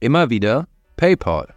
Immer wieder PayPal.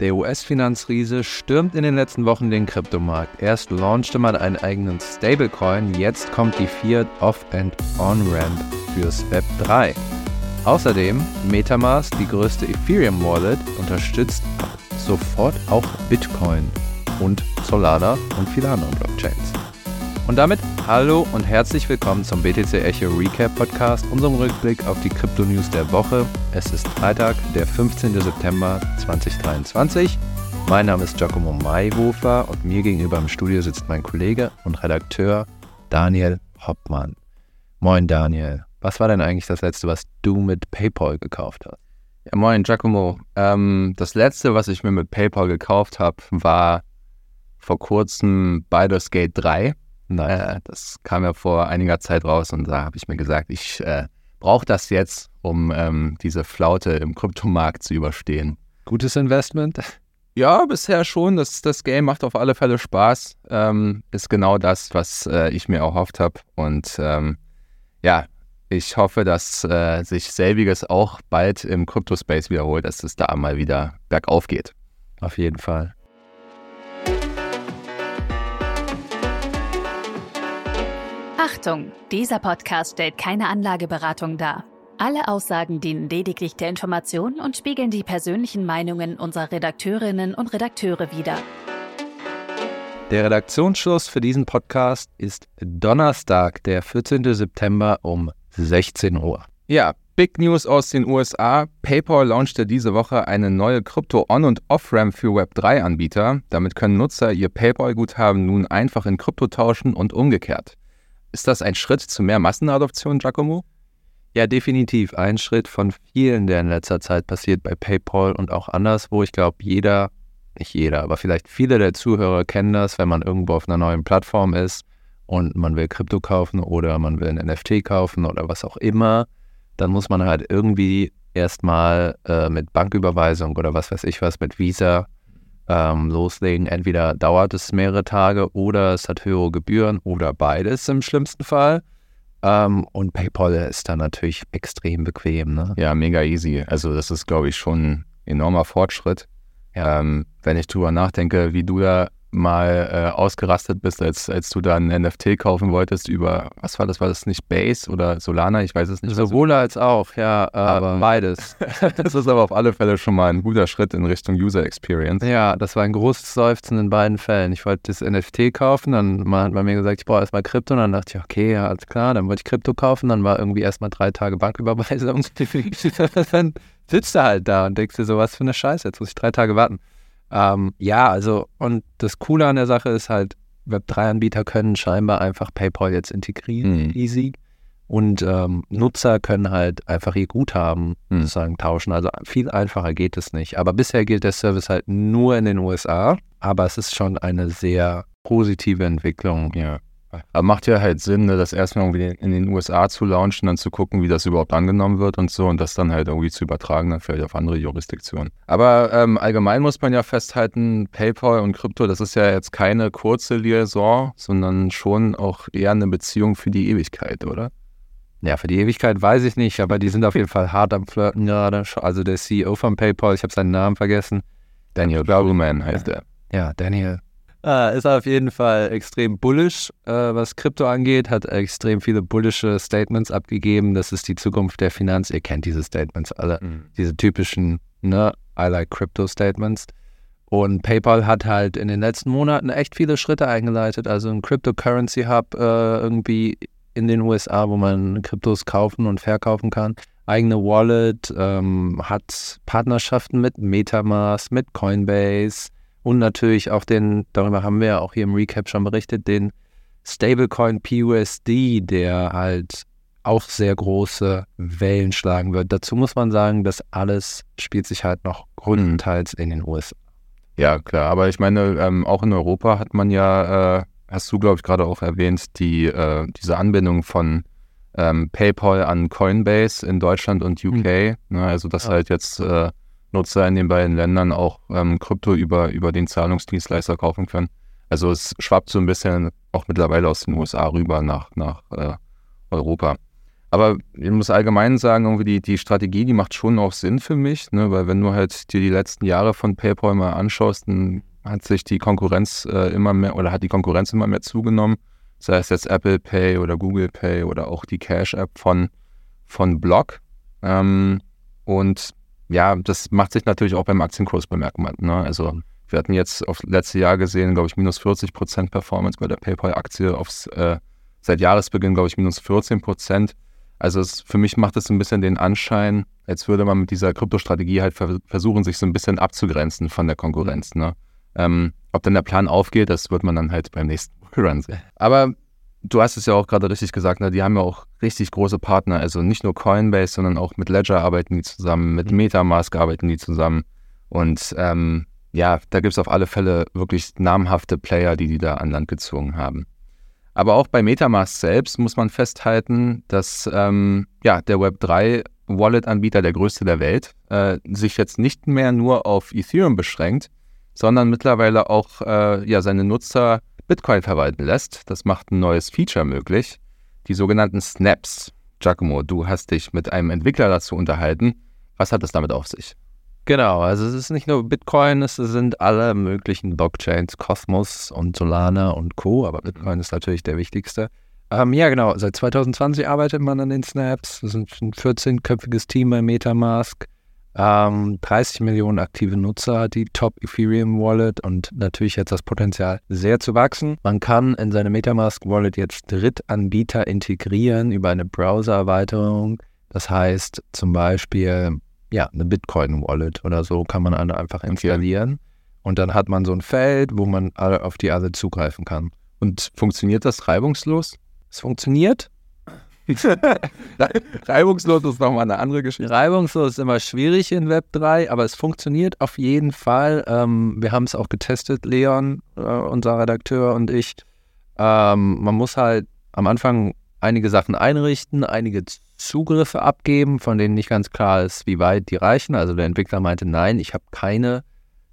Der US-Finanzriese stürmt in den letzten Wochen den Kryptomarkt. Erst launchte man einen eigenen Stablecoin, jetzt kommt die Fiat Off- and On-Ramp fürs Web 3. Außerdem Metamask, die größte Ethereum-Wallet, unterstützt sofort auch Bitcoin und Solana und viele andere Blockchains. Und damit hallo und herzlich willkommen zum BTC Echo Recap Podcast, unserem Rückblick auf die Krypto-News der Woche. Es ist Freitag, der 15. September 2023. Mein Name ist Giacomo Mayhofer und mir gegenüber im Studio sitzt mein Kollege und Redakteur Daniel Hoppmann. Moin Daniel, was war denn eigentlich das letzte, was du mit PayPal gekauft hast? Ja, moin Giacomo. Ähm, das letzte, was ich mir mit PayPal gekauft habe, war vor kurzem Baldur's Gate 3 naja, das kam ja vor einiger Zeit raus und da habe ich mir gesagt, ich äh, brauche das jetzt, um ähm, diese Flaute im Kryptomarkt zu überstehen. Gutes Investment? Ja, bisher schon. Das, das Game macht auf alle Fälle Spaß. Ähm, ist genau das, was äh, ich mir erhofft habe. Und ähm, ja, ich hoffe, dass äh, sich selbiges auch bald im Kryptospace wiederholt, dass es da mal wieder bergauf geht. Auf jeden Fall. Achtung, dieser Podcast stellt keine Anlageberatung dar. Alle Aussagen dienen lediglich der Information und spiegeln die persönlichen Meinungen unserer Redakteurinnen und Redakteure wider. Der Redaktionsschluss für diesen Podcast ist Donnerstag, der 14. September um 16 Uhr. Ja, Big News aus den USA. PayPal launchte diese Woche eine neue Krypto-On- und Off-Ramp für Web3-Anbieter. Damit können Nutzer ihr PayPal-Guthaben nun einfach in Krypto tauschen und umgekehrt. Ist das ein Schritt zu mehr Massenadoption, Giacomo? Ja, definitiv. Ein Schritt von vielen, der in letzter Zeit passiert bei PayPal und auch anderswo. Ich glaube, jeder, nicht jeder, aber vielleicht viele der Zuhörer kennen das, wenn man irgendwo auf einer neuen Plattform ist und man will Krypto kaufen oder man will ein NFT kaufen oder was auch immer, dann muss man halt irgendwie erstmal äh, mit Banküberweisung oder was weiß ich was, mit Visa ähm, loslegen. Entweder dauert es mehrere Tage oder es hat höhere Gebühren oder beides im schlimmsten Fall. Ähm, und PayPal ist dann natürlich extrem bequem. Ne? Ja, mega easy. Also das ist, glaube ich, schon ein enormer Fortschritt. Ja. Ähm, wenn ich drüber nachdenke, wie du da mal äh, ausgerastet bist, als, als du da ein NFT kaufen wolltest über, was war das, war das nicht Base oder Solana? Ich weiß es nicht. Sowohl als auch, ja, äh, aber beides. das ist aber auf alle Fälle schon mal ein guter Schritt in Richtung User Experience. Ja, das war ein großes Seufzen in beiden Fällen. Ich wollte das NFT kaufen, dann hat man mir gesagt, ich brauche erstmal Krypto und dann dachte ich, okay, ja, alles klar, dann wollte ich Krypto kaufen, dann war irgendwie erstmal drei Tage Banküberweisung. dann sitzt du halt da und denkst dir so, was für eine Scheiße, jetzt muss ich drei Tage warten. Ähm, ja, also, und das Coole an der Sache ist halt, Web3-Anbieter können scheinbar einfach PayPal jetzt integrieren, mhm. easy. Und ähm, Nutzer können halt einfach ihr Guthaben mhm. sozusagen tauschen. Also viel einfacher geht es nicht. Aber bisher gilt der Service halt nur in den USA. Aber es ist schon eine sehr positive Entwicklung. Ja. Aber macht ja halt Sinn, ne, das erstmal irgendwie in den USA zu launchen, dann zu gucken, wie das überhaupt angenommen wird und so und das dann halt irgendwie zu übertragen, dann vielleicht auf andere Jurisdiktionen. Aber ähm, allgemein muss man ja festhalten, PayPal und Krypto, das ist ja jetzt keine kurze Liaison, sondern schon auch eher eine Beziehung für die Ewigkeit, oder? Ja, für die Ewigkeit weiß ich nicht, aber die sind auf jeden Fall hart am Flirten gerade. Also der CEO von PayPal, ich habe seinen Namen vergessen. Daniel Bellman heißt er. Ja, Daniel äh, ist auf jeden Fall extrem bullish, äh, was Krypto angeht, hat extrem viele bullische Statements abgegeben. Das ist die Zukunft der Finanz. Ihr kennt diese Statements alle, mhm. diese typischen, ne, I like Crypto Statements. Und PayPal hat halt in den letzten Monaten echt viele Schritte eingeleitet. Also ein Cryptocurrency Hub äh, irgendwie in den USA, wo man Kryptos kaufen und verkaufen kann. Eigene Wallet, ähm, hat Partnerschaften mit Metamask, mit Coinbase, und natürlich auch den, darüber haben wir ja auch hier im Recap schon berichtet, den Stablecoin PUSD, der halt auch sehr große Wellen schlagen wird. Dazu muss man sagen, das alles spielt sich halt noch größtenteils in den USA. Ja, klar, aber ich meine, ähm, auch in Europa hat man ja, äh, hast du, glaube ich, gerade auch erwähnt, die, äh, diese Anbindung von ähm, PayPal an Coinbase in Deutschland und UK. Mhm. Ne, also, dass ja. halt jetzt äh, Nutzer in den beiden Ländern auch ähm, Krypto über, über den Zahlungsdienstleister kaufen können. Also es schwappt so ein bisschen auch mittlerweile aus den USA rüber nach, nach äh, Europa. Aber ich muss allgemein sagen, irgendwie die, die Strategie, die macht schon auch Sinn für mich, ne? weil wenn du halt dir die letzten Jahre von PayPal mal anschaust, dann hat sich die Konkurrenz äh, immer mehr oder hat die Konkurrenz immer mehr zugenommen. Sei es jetzt Apple Pay oder Google Pay oder auch die Cash-App von, von Block. Ähm, und ja, das macht sich natürlich auch beim Aktienkurs bemerkbar. Ne? Also wir hatten jetzt auf letzte Jahr gesehen, glaube ich, minus 40 Prozent Performance bei der PayPal-Aktie aufs äh, seit Jahresbeginn, glaube ich, minus 14 Prozent. Also es, für mich macht es ein bisschen den Anschein, als würde man mit dieser Kryptostrategie halt versuchen, sich so ein bisschen abzugrenzen von der Konkurrenz. Ne? Ähm, ob dann der Plan aufgeht, das wird man dann halt beim nächsten Run sehen. Aber du hast es ja auch gerade richtig gesagt, ne? die haben ja auch richtig große Partner. Also nicht nur Coinbase, sondern auch mit Ledger arbeiten die zusammen, mit mhm. Metamask arbeiten die zusammen. Und ähm, ja, da gibt es auf alle Fälle wirklich namhafte Player, die die da an Land gezogen haben. Aber auch bei Metamask selbst muss man festhalten, dass ähm, ja, der Web3 Wallet-Anbieter, der größte der Welt, äh, sich jetzt nicht mehr nur auf Ethereum beschränkt, sondern mittlerweile auch äh, ja, seine Nutzer Bitcoin verwalten lässt. Das macht ein neues Feature möglich, die sogenannten Snaps. Giacomo, du hast dich mit einem Entwickler dazu unterhalten. Was hat es damit auf sich? Genau, also es ist nicht nur Bitcoin, es sind alle möglichen Blockchains, Cosmos und Solana und Co., aber Bitcoin ist natürlich der wichtigste. Ähm, ja, genau, seit 2020 arbeitet man an den Snaps. Es ist ein 14-köpfiges Team bei Metamask. Ähm, 30 Millionen aktive Nutzer hat die Top Ethereum Wallet und natürlich jetzt das Potenzial sehr zu wachsen. Man kann in seine Metamask Wallet jetzt Drittanbieter integrieren über eine Browser-Erweiterung. Das heißt zum Beispiel ja, eine Bitcoin-Wallet oder so kann man einfach installieren. Okay. Und dann hat man so ein Feld, wo man auf die alle zugreifen kann. Und funktioniert das reibungslos? Es funktioniert. Reibungslos ist nochmal eine andere Geschichte. Reibungslos ist immer schwierig in Web 3, aber es funktioniert auf jeden Fall. Ähm, wir haben es auch getestet, Leon, äh, unser Redakteur und ich. Ähm, man muss halt am Anfang einige Sachen einrichten, einige Zugriffe abgeben, von denen nicht ganz klar ist, wie weit die reichen. Also der Entwickler meinte, nein, ich habe keine,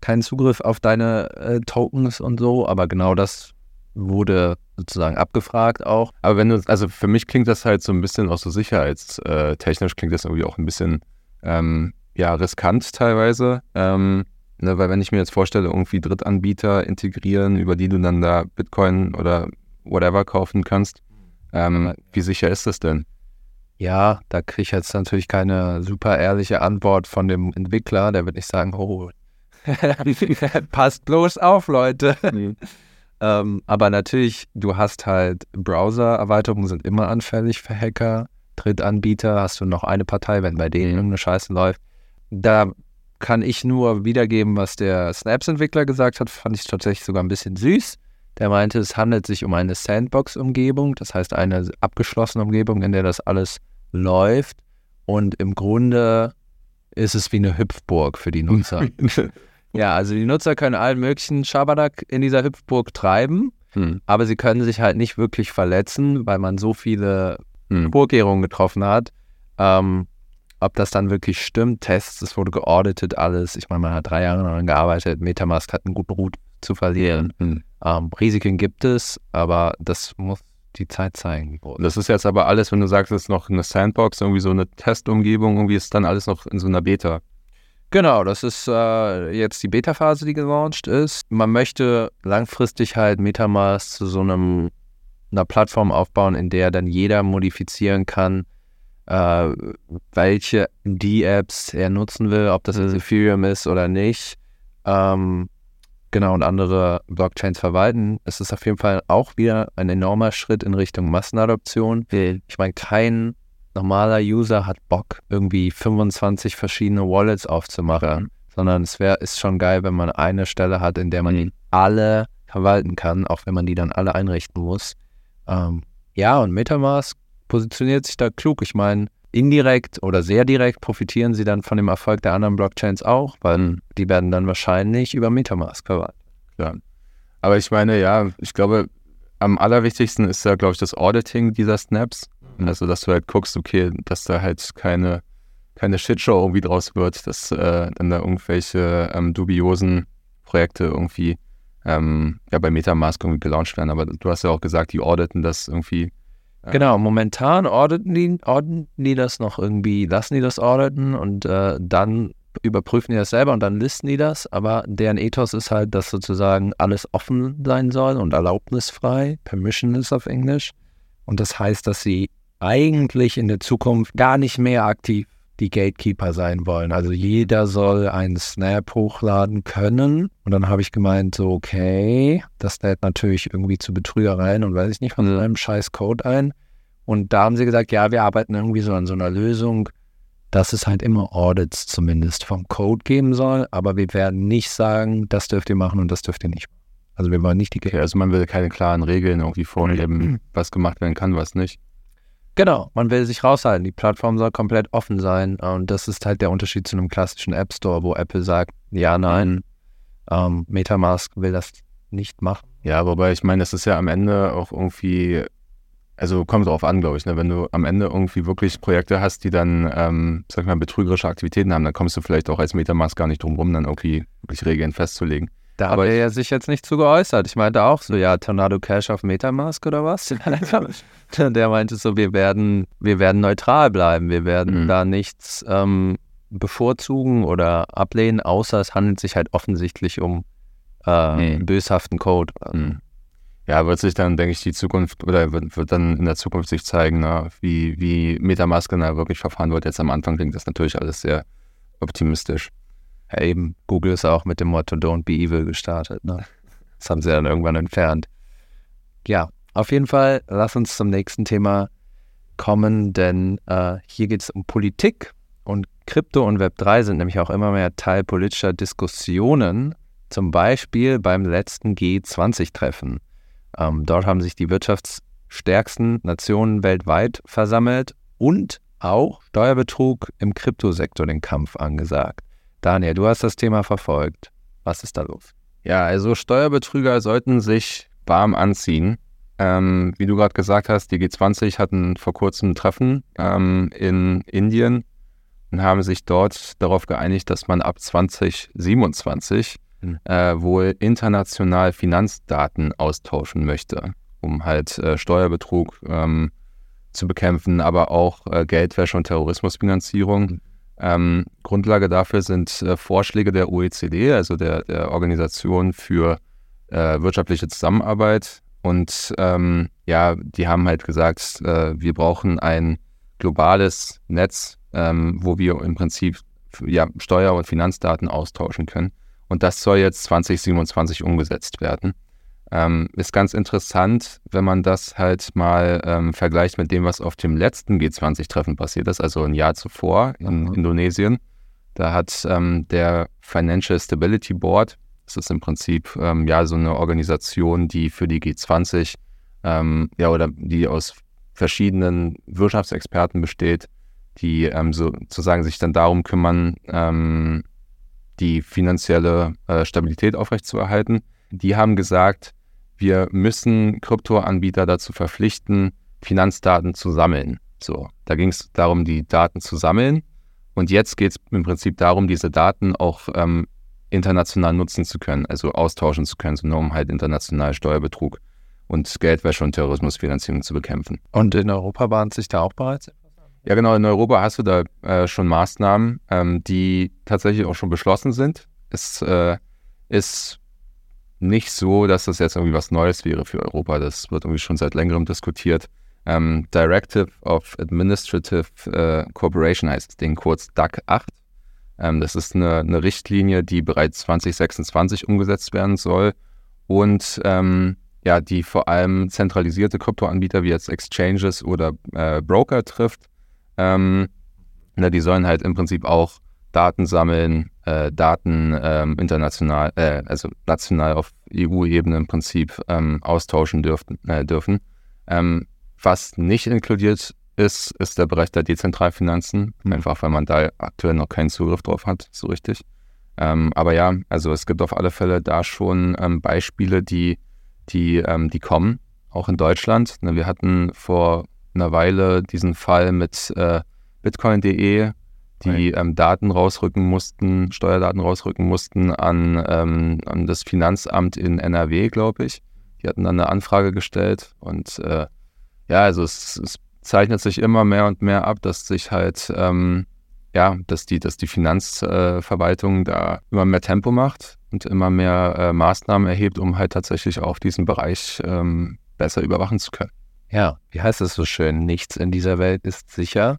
keinen Zugriff auf deine äh, Tokens und so, aber genau das wurde sozusagen abgefragt auch. Aber wenn du, also für mich klingt das halt so ein bisschen auch so sicherheitstechnisch klingt das irgendwie auch ein bisschen ähm, ja, riskant teilweise. Ähm, ne, weil wenn ich mir jetzt vorstelle, irgendwie Drittanbieter integrieren, über die du dann da Bitcoin oder whatever kaufen kannst, ähm, wie sicher ist das denn? Ja, da kriege ich jetzt natürlich keine super ehrliche Antwort von dem Entwickler. Der wird nicht sagen, oh, passt bloß auf, Leute. Mhm. Ähm, aber natürlich, du hast halt Browser-Erweiterungen sind immer anfällig für Hacker. Drittanbieter hast du noch eine Partei, wenn bei denen mhm. irgendeine Scheiße läuft. Da kann ich nur wiedergeben, was der Snaps-Entwickler gesagt hat. Fand ich tatsächlich sogar ein bisschen süß. Der meinte, es handelt sich um eine Sandbox-Umgebung, das heißt eine abgeschlossene Umgebung, in der das alles läuft und im Grunde ist es wie eine Hüpfburg für die Nutzer. ja, also die Nutzer können allen möglichen Schabernack in dieser Hüpfburg treiben, hm. aber sie können sich halt nicht wirklich verletzen, weil man so viele hm. Vorkehrungen getroffen hat. Ähm, ob das dann wirklich stimmt, Tests, es wurde geauditet, alles. Ich meine, man hat drei Jahre daran gearbeitet, Metamask hat einen guten Root zu verlieren. Hm. Ähm, Risiken gibt es, aber das muss die Zeit zeigen. Das ist jetzt aber alles, wenn du sagst, es ist noch eine Sandbox, irgendwie so eine Testumgebung, irgendwie ist dann alles noch in so einer Beta. Genau, das ist äh, jetzt die Beta-Phase, die gelauncht ist. Man möchte langfristig halt Metamask zu so einem, einer Plattform aufbauen, in der dann jeder modifizieren kann, äh, welche D-Apps er nutzen will, ob das mhm. Ethereum ist oder nicht. Ähm, genau, und andere Blockchains verwalten. Es ist auf jeden Fall auch wieder ein enormer Schritt in Richtung Massenadoption. Ich meine, kein normaler User hat Bock, irgendwie 25 verschiedene Wallets aufzumachen, sondern es wäre ist schon geil, wenn man eine Stelle hat, in der man mhm. alle verwalten kann, auch wenn man die dann alle einrichten muss. Ähm, ja, und Metamask positioniert sich da klug. Ich meine, indirekt oder sehr direkt profitieren sie dann von dem Erfolg der anderen Blockchains auch, weil mhm. die werden dann wahrscheinlich über Metamask verwaltet. Ja. Aber ich meine, ja, ich glaube, am allerwichtigsten ist ja, glaube ich, das Auditing dieser Snaps. Also, dass du halt guckst, okay, dass da halt keine, keine Shitshow irgendwie draus wird, dass äh, dann da irgendwelche ähm, dubiosen Projekte irgendwie ähm, ja, bei Metamask irgendwie gelauncht werden. Aber du hast ja auch gesagt, die auditen das irgendwie Genau, momentan auditen die, auditen die das noch irgendwie, lassen die das auditen und äh, dann überprüfen die das selber und dann listen die das, aber deren Ethos ist halt, dass sozusagen alles offen sein soll und erlaubnisfrei, permissionless auf Englisch. Und das heißt, dass sie eigentlich in der Zukunft gar nicht mehr aktiv die Gatekeeper sein wollen. Also jeder soll einen Snap hochladen können. Und dann habe ich gemeint, so, okay, das lädt natürlich irgendwie zu Betrügereien und weiß ich nicht von so einem scheiß Code ein. Und da haben sie gesagt, ja, wir arbeiten irgendwie so an so einer Lösung, dass es halt immer Audits zumindest vom Code geben soll, aber wir werden nicht sagen, das dürft ihr machen und das dürft ihr nicht machen. Also wir wollen nicht die okay, Also man will keine klaren Regeln irgendwie vorgeben, was gemacht werden kann, was nicht. Genau, man will sich raushalten. Die Plattform soll komplett offen sein. Und das ist halt der Unterschied zu einem klassischen App Store, wo Apple sagt, ja, nein, ähm, Metamask will das nicht machen. Ja, wobei ich meine, das ist ja am Ende auch irgendwie, also kommt drauf an, glaube ich, ne? wenn du am Ende irgendwie wirklich Projekte hast, die dann, ähm, sag ich mal, betrügerische Aktivitäten haben, dann kommst du vielleicht auch als Metamask gar nicht drum rum, dann irgendwie wirklich Regeln festzulegen. Da aber hat er ja sich jetzt nicht zu geäußert. Ich meinte auch so, ja, Tornado Cash auf Metamask oder was? Der meinte so, wir werden, wir werden neutral bleiben. Wir werden mhm. da nichts ähm, bevorzugen oder ablehnen, außer es handelt sich halt offensichtlich um äh, mhm. böshaften Code. Mhm. Ja, wird sich dann, denke ich, die Zukunft oder wird, wird dann in der Zukunft sich zeigen, ne, wie, wie Metamask da wirklich verfahren wird. Jetzt am Anfang klingt das natürlich alles sehr optimistisch ja, eben, Google ist auch mit dem Motto Don't be evil gestartet. Ne? Das haben sie dann irgendwann entfernt. Ja, auf jeden Fall, lass uns zum nächsten Thema kommen, denn äh, hier geht es um Politik und Krypto und Web3 sind nämlich auch immer mehr Teil politischer Diskussionen, zum Beispiel beim letzten G20-Treffen. Ähm, dort haben sich die wirtschaftsstärksten Nationen weltweit versammelt und auch Steuerbetrug im Kryptosektor den Kampf angesagt. Daniel, du hast das Thema verfolgt. Was ist da los? Ja, also Steuerbetrüger sollten sich warm anziehen. Ähm, wie du gerade gesagt hast, die G20 hatten vor kurzem ein Treffen ähm, in Indien und haben sich dort darauf geeinigt, dass man ab 2027 mhm. äh, wohl international Finanzdaten austauschen möchte, um halt äh, Steuerbetrug ähm, zu bekämpfen, aber auch äh, Geldwäsche und Terrorismusfinanzierung. Mhm. Ähm, Grundlage dafür sind äh, Vorschläge der OECD, also der, der Organisation für äh, wirtschaftliche Zusammenarbeit. Und ähm, ja, die haben halt gesagt, äh, wir brauchen ein globales Netz, ähm, wo wir im Prinzip ja, Steuer- und Finanzdaten austauschen können. Und das soll jetzt 2027 umgesetzt werden. Ähm, ist ganz interessant, wenn man das halt mal ähm, vergleicht mit dem, was auf dem letzten G20-Treffen passiert ist, also ein Jahr zuvor in mhm. Indonesien. Da hat ähm, der Financial Stability Board, das ist im Prinzip ähm, ja so eine Organisation, die für die G20 ähm, ja oder die aus verschiedenen Wirtschaftsexperten besteht, die ähm, sozusagen sich dann darum kümmern, die finanzielle äh, Stabilität aufrechtzuerhalten. Die haben gesagt, wir müssen Kryptoanbieter dazu verpflichten, Finanzdaten zu sammeln. So, da ging es darum, die Daten zu sammeln. Und jetzt geht es im Prinzip darum, diese Daten auch ähm, international nutzen zu können, also austauschen zu können, so nur um halt international Steuerbetrug und Geldwäsche und Terrorismusfinanzierung zu bekämpfen. Und in Europa bahnt sich da auch bereits ja, genau. In Europa hast du da äh, schon Maßnahmen, ähm, die tatsächlich auch schon beschlossen sind. Es äh, ist nicht so, dass das jetzt irgendwie was Neues wäre für Europa. Das wird irgendwie schon seit längerem diskutiert. Ähm, Directive of Administrative äh, Cooperation heißt das Ding kurz DAC 8. Ähm, das ist eine, eine, Richtlinie, die bereits 2026 umgesetzt werden soll und ähm, ja, die vor allem zentralisierte Kryptoanbieter wie jetzt Exchanges oder äh, Broker trifft. Ähm, na, die sollen halt im Prinzip auch Daten sammeln, äh, Daten ähm, international, äh, also national auf EU-Ebene im Prinzip ähm, austauschen dürften, äh, dürfen. Ähm, was nicht inkludiert ist, ist der Bereich der Dezentralfinanzen, mhm. einfach weil man da aktuell noch keinen Zugriff drauf hat, so richtig. Ähm, aber ja, also es gibt auf alle Fälle da schon ähm, Beispiele, die, die, ähm, die kommen, auch in Deutschland. Ne, wir hatten vor einer Weile diesen Fall mit äh, Bitcoin.de, die ähm, Daten rausrücken mussten, Steuerdaten rausrücken mussten an, ähm, an das Finanzamt in NRW, glaube ich. Die hatten dann eine Anfrage gestellt und äh, ja, also es, es, zeichnet sich immer mehr und mehr ab, dass sich halt, ähm, ja, dass die, dass die Finanzverwaltung äh, da immer mehr Tempo macht und immer mehr äh, Maßnahmen erhebt, um halt tatsächlich auch diesen Bereich ähm, besser überwachen zu können. Ja, wie heißt es so schön? Nichts in dieser Welt ist sicher.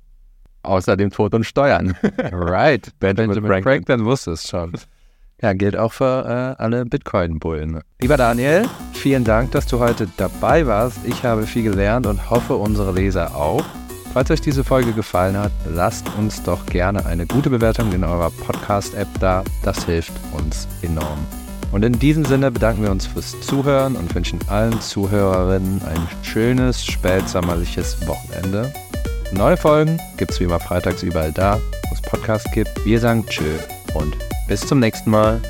Außer dem Tod und Steuern. right. Benjamin, Benjamin Franklin. Franklin wusste es schon. Ja, gilt auch für äh, alle Bitcoin-Bullen. Lieber Daniel, vielen Dank, dass du heute dabei warst. Ich habe viel gelernt und hoffe, unsere Leser auch. Falls euch diese Folge gefallen hat, lasst uns doch gerne eine gute Bewertung in eurer Podcast-App da. Das hilft uns enorm. Und in diesem Sinne bedanken wir uns fürs Zuhören und wünschen allen Zuhörerinnen ein schönes, spätsommerliches Wochenende. Neue Folgen gibt es wie immer freitags überall da, wo es Podcasts gibt. Wir sagen Tschö und bis zum nächsten Mal.